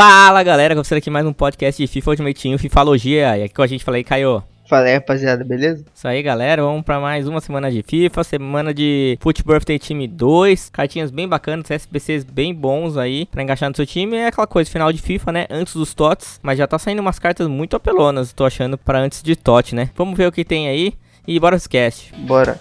Fala galera, começando aqui mais um podcast de FIFA Ultimate Team, Fifalogia. E aqui com a gente falei, Caio. Fala aí, rapaziada, beleza? Isso aí, galera. Vamos para mais uma semana de FIFA, semana de Foot Birthday Time 2. Cartinhas bem bacanas, SBCs bem bons aí para encaixar no seu time. É aquela coisa, final de FIFA, né? Antes dos TOTS. Mas já tá saindo umas cartas muito apelonas, tô achando, para antes de TOT, né? Vamos ver o que tem aí e bora pro cast. Bora.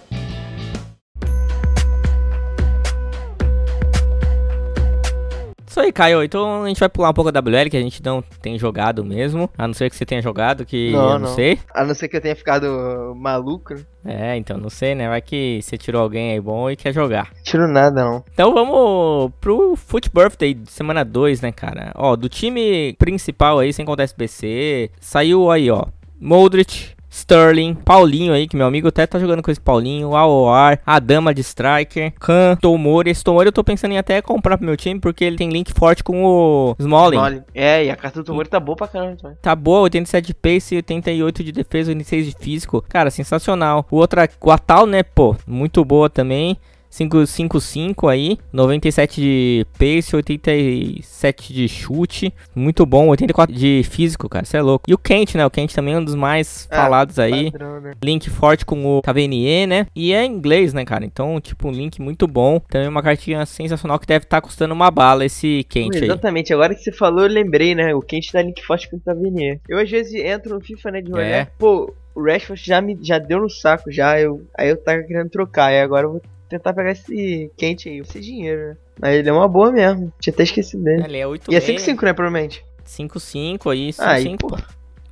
Isso aí, Caio. Então a gente vai pular um pouco da WL, que a gente não tem jogado mesmo. A não ser que você tenha jogado, que Não, eu não, não. sei. A não ser que eu tenha ficado maluco, né? É, então não sei, né? Vai que você tirou alguém aí bom e quer jogar. Tiro nada, não. Então vamos pro Foot Birthday semana 2, né, cara? Ó, do time principal aí, sem contar SBC, saiu aí, ó. Modric, Sterling, Paulinho aí, que meu amigo até tá jogando com esse Paulinho, Aoar, a Dama de Striker, Khan, Tomori. Esse Tomori eu tô pensando em até comprar pro meu time, porque ele tem link forte com o Smalling. Mole. É, e a carta do Tomori tá boa pra caramba também. Tá boa, 87 de pace, 88 de defesa, 86 de físico. Cara, sensacional. O outro, o Atal, né, pô, muito boa também. 555 aí, 97 de pace, 87 de chute, muito bom, 84 de físico, cara, você é louco. E o Kent, né, o Kent também é um dos mais Ah, falados aí. Padrão, né? Link forte com o Cavenier, né? E é em inglês, né, cara? Então, tipo, um link muito bom. Também uma cartinha sensacional que deve estar custando uma bala esse Kent aí. Exatamente, agora que você falou, eu lembrei, né? O Quente dá link forte com o Tavernier. Eu às vezes entro no FIFA, né, de É. olhar, pô, o Rashford já me já deu no saco já, eu, aí eu tava querendo trocar, e agora eu vou tentar pegar esse Quente aí, esse dinheiro, né? Mas ele é uma boa mesmo, tinha até esquecido dele. Ele é 8 E é 5-5, né, provavelmente? 5-5 aí, Ah, aí, 5 pô,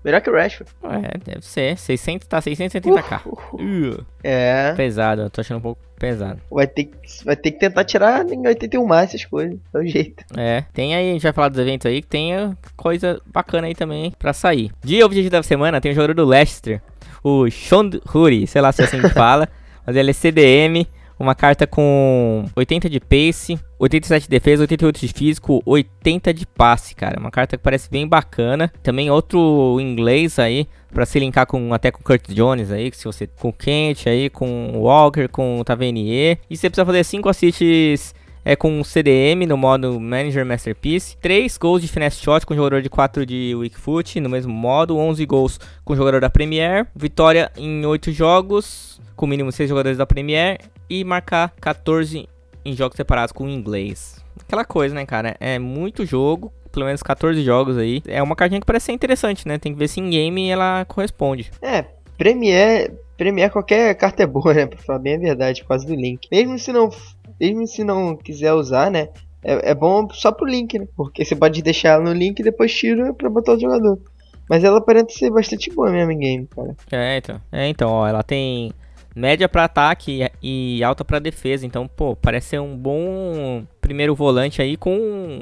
melhor que o Rashford. É, deve ser. 600, tá 670k. Uh, É, pesado, eu tô achando um pouco pesado. vai ter, que- vai ter que tentar tirar em 81 mais essas coisas, é o jeito. É, tem aí, a gente vai falar dos eventos aí, que tem uh, coisa bacana aí também pra sair. De objetivo da semana, tem o jogador do Leicester, o Sean Huri, sei lá se é assim que fala, mas ele é CDM, uma carta com 80 de pace, 87 de defesa, 88 de físico, 80 de passe, cara. Uma carta que parece bem bacana. Também outro inglês aí, pra se linkar com até com Kurt Jones aí, que se você com Kent aí, com Walker, com Tavernier. E você precisa fazer 5 assists é com CDM no modo Manager Masterpiece, 3 gols de finesse shot com jogador de 4 de weak foot no mesmo modo, 11 gols com jogador da Premier, vitória em 8 jogos com mínimo 6 jogadores da Premier e marcar 14 em jogos separados com o inglês. Aquela coisa, né, cara? É muito jogo, pelo menos 14 jogos aí. É uma cartinha que parece ser interessante, né? Tem que ver se em game ela corresponde. É, Premier, Premier qualquer carta é boa, né? Pra falar bem a verdade, por causa do link. Mesmo se não, mesmo se não quiser usar, né? É, é bom só pro link, né? Porque você pode deixar ela no link e depois tira pra botar o jogador. Mas ela parece ser bastante boa mesmo em game, cara. É, então. É, então, ó, ela tem média pra ataque e alta pra defesa. Então, pô, parece ser um bom primeiro volante aí com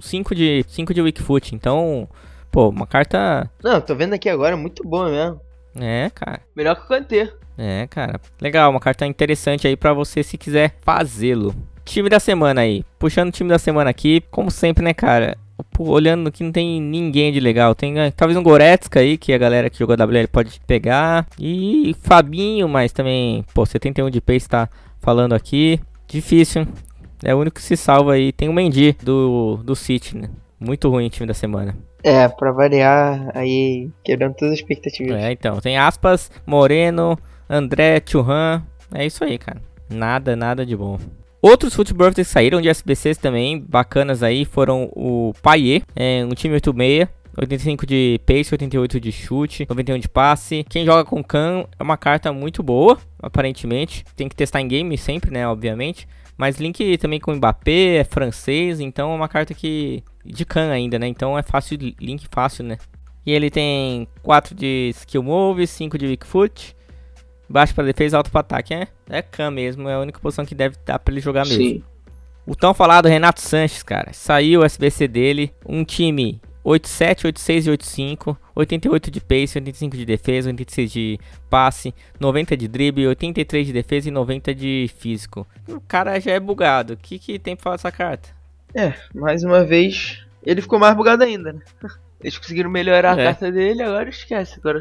5 de 5 de weak foot. Então, pô, uma carta Não, tô vendo aqui agora, muito boa mesmo. é, cara. Melhor que o Kanté. É, cara. Legal, uma carta interessante aí pra você se quiser fazê-lo. Time da semana aí. Puxando o time da semana aqui, como sempre, né, cara? Pô, olhando que não tem ninguém de legal. Tem eh, talvez um Goretzka aí, que a galera que jogou WL pode pegar. E Fabinho, mas também, pô, 71 de pace tá falando aqui. Difícil? É o único que se salva aí. Tem o Mendy do, do City, né? Muito ruim time da semana. É, pra variar, aí quebrando todas as expectativas. É, então, tem aspas, Moreno, André, Churran. É isso aí, cara. Nada, nada de bom. Outros Foot Birthdays que saíram de SBCs também, bacanas aí, foram o Paier, é, um time 86, 85 de pace, 88 de chute, 91 de passe. Quem joga com Khan é uma carta muito boa, aparentemente. Tem que testar em game sempre, né, obviamente. Mas link também com Mbappé, é francês, então é uma carta que... De Khan ainda, né, então é fácil, link fácil, né. E ele tem 4 de skill move, 5 de weak foot, baixo para defesa, alto para ataque, é? É Khan mesmo, é a única posição que deve dar para ele jogar mesmo. Sim. O tão falado Renato Sanches, cara, saiu o SBC dele, um time 87, 86 e 85, 88 de pace, 85 de defesa, 86 de passe, 90 de drible, 83 de defesa e 90 de físico. O cara já é bugado, o que, que tem pra falar dessa carta? É, mais uma vez, ele ficou mais bugado ainda, né? Eles conseguiram melhorar É. a carta dele, agora esquece. Agora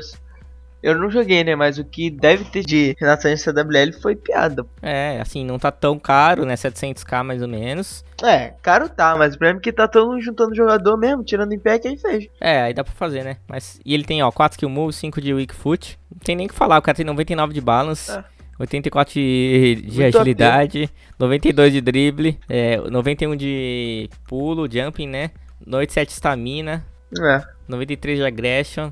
Eu não joguei, né? Mas o que deve ter de Renato Sanches CWL foi piada. É, assim, não tá tão caro, né? 700k mais ou menos. É, caro tá, mas o problema é que tá todo juntando jogador mesmo, tirando em pé quem fez. É, aí dá pra fazer, né? Mas, e ele tem, ó, 4 skill move, 5 de weak foot. Não tem nem o que falar, o cara tem 99 de balance. É. 84 de, de agilidade, 92 de drible, é, 91 de pulo, jumping, né? 97 stamina, É. 93 de aggression,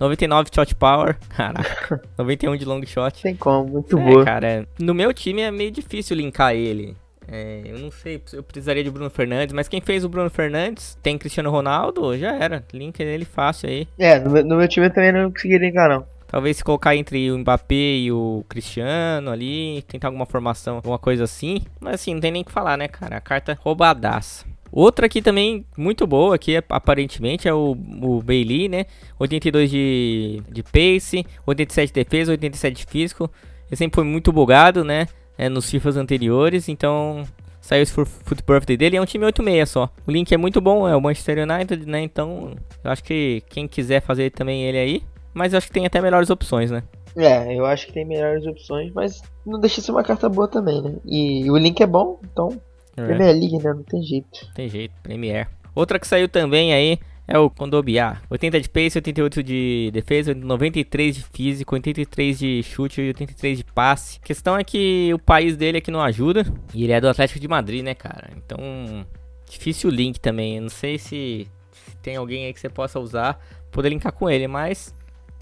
99 de shot power, caraca, 91 de long shot. Tem como, muito É, boa. cara, no meu time é meio difícil linkar ele. É, eu não sei, eu precisaria de Bruno Fernandes, mas quem fez o Bruno Fernandes tem Cristiano Ronaldo, já era. Link ele fácil aí. É, no, meu- no meu time eu também não consegui linkar, não. Talvez se colocar entre o Mbappé e o Cristiano ali, tentar alguma formação, alguma coisa assim. Mas assim, não tem nem o que falar, né, cara? A carta roubadaça. Outra aqui também muito boa, aqui aparentemente, é o, o Bailey, né? 82 de, de pace, 87 de defesa, 87 de físico. Ele sempre foi muito bugado, né? É, nos FIFAs anteriores, então saiu esse Foot Birthday dele. É um time 86 só. O link é muito bom, é o Manchester United, né? Então eu acho que quem quiser fazer também ele aí. Mas eu acho que tem até melhores opções, né? É, eu acho que tem melhores opções, mas não deixa de ser uma carta boa também, né? E o link é bom, então. É. Premier League, né? Não tem jeito. Tem jeito, Premier. Outra que saiu também aí é o Kondobiá. 80 de pace, 88 de defesa, 93 de físico, 83 de chute e 83 de passe. A questão é que o país dele aqui não ajuda. E ele é do Atlético de Madrid, né, cara? Então, difícil o link também. Eu não sei se, tem alguém aí que você possa usar, poder linkar com ele, mas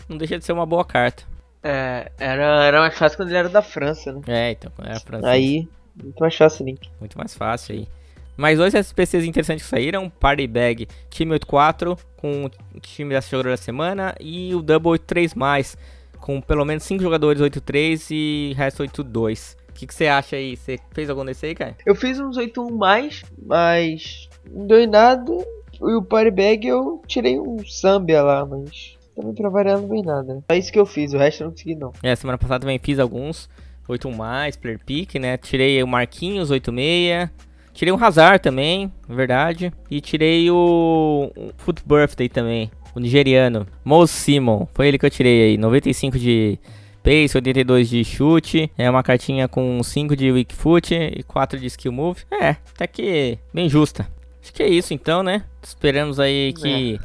não deixa de ser uma boa carta. É, era, era mais fácil quando ele era da França, né? É, então, é a França. Aí, muito mais fácil link. Muito mais fácil aí. Mais dois SPCs interessantes que saíram: Party Bag Time 84 com o time da jogador da semana e o Double 83 com pelo menos 5 jogadores 83 e resto 82. O que que você acha aí? Você fez algum desse aí, cara? Eu fiz uns 8-1 mais, mas não deu em nada. E o Party Bag eu tirei um Sambia lá, mas também pra variar não veio nada. É isso que eu fiz, o resto eu não consegui não. É, semana passada também fiz alguns 81 mais, player pick, né? Tirei o Marquinhos 86. Tirei o Hazard também, verdade. E tirei o, o Foot Birthday também, o nigeriano. Mo Simon, foi ele que eu tirei aí. 95 de pace, 82 de chute. É uma cartinha com 5 de weak foot e 4 de skill move. É, até que bem justa. Acho que é isso então, né? Esperamos aí que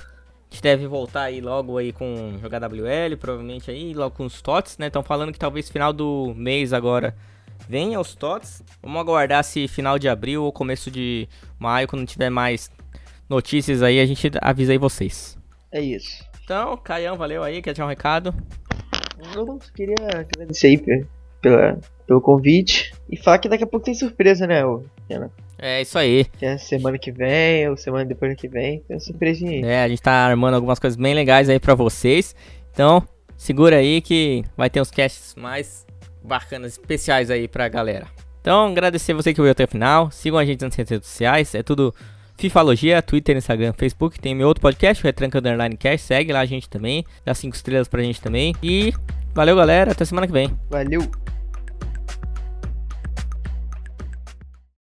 a gente deve voltar aí logo aí com jogar WL, provavelmente aí, logo com os TOTS, né? Estão falando que talvez final do mês agora venha os TOTS. Vamos aguardar se final de abril ou começo de maio, quando tiver mais notícias aí, a gente avisa aí vocês. É isso. Então, Caião, valeu aí, quer deixar um recado? Eu queria agradecer aí pe- pela, pelo convite. E falar que daqui a pouco tem surpresa, né, Renan? É isso aí. Que é semana que vem, ou semana depois que vem, tem uma surpresinha. É, a gente tá armando algumas coisas bem legais aí pra vocês. Então, segura aí que vai ter uns casts mais bacanas, especiais aí pra galera. Então, agradecer você que veio até o final. Sigam a gente nas redes sociais. É tudo Fifalogia, Twitter, Instagram, Facebook. Tem meu outro podcast, o Retranca Underline Cast. Segue lá a gente também. Dá 5 estrelas pra gente também. E valeu, galera. Até semana que vem. Valeu!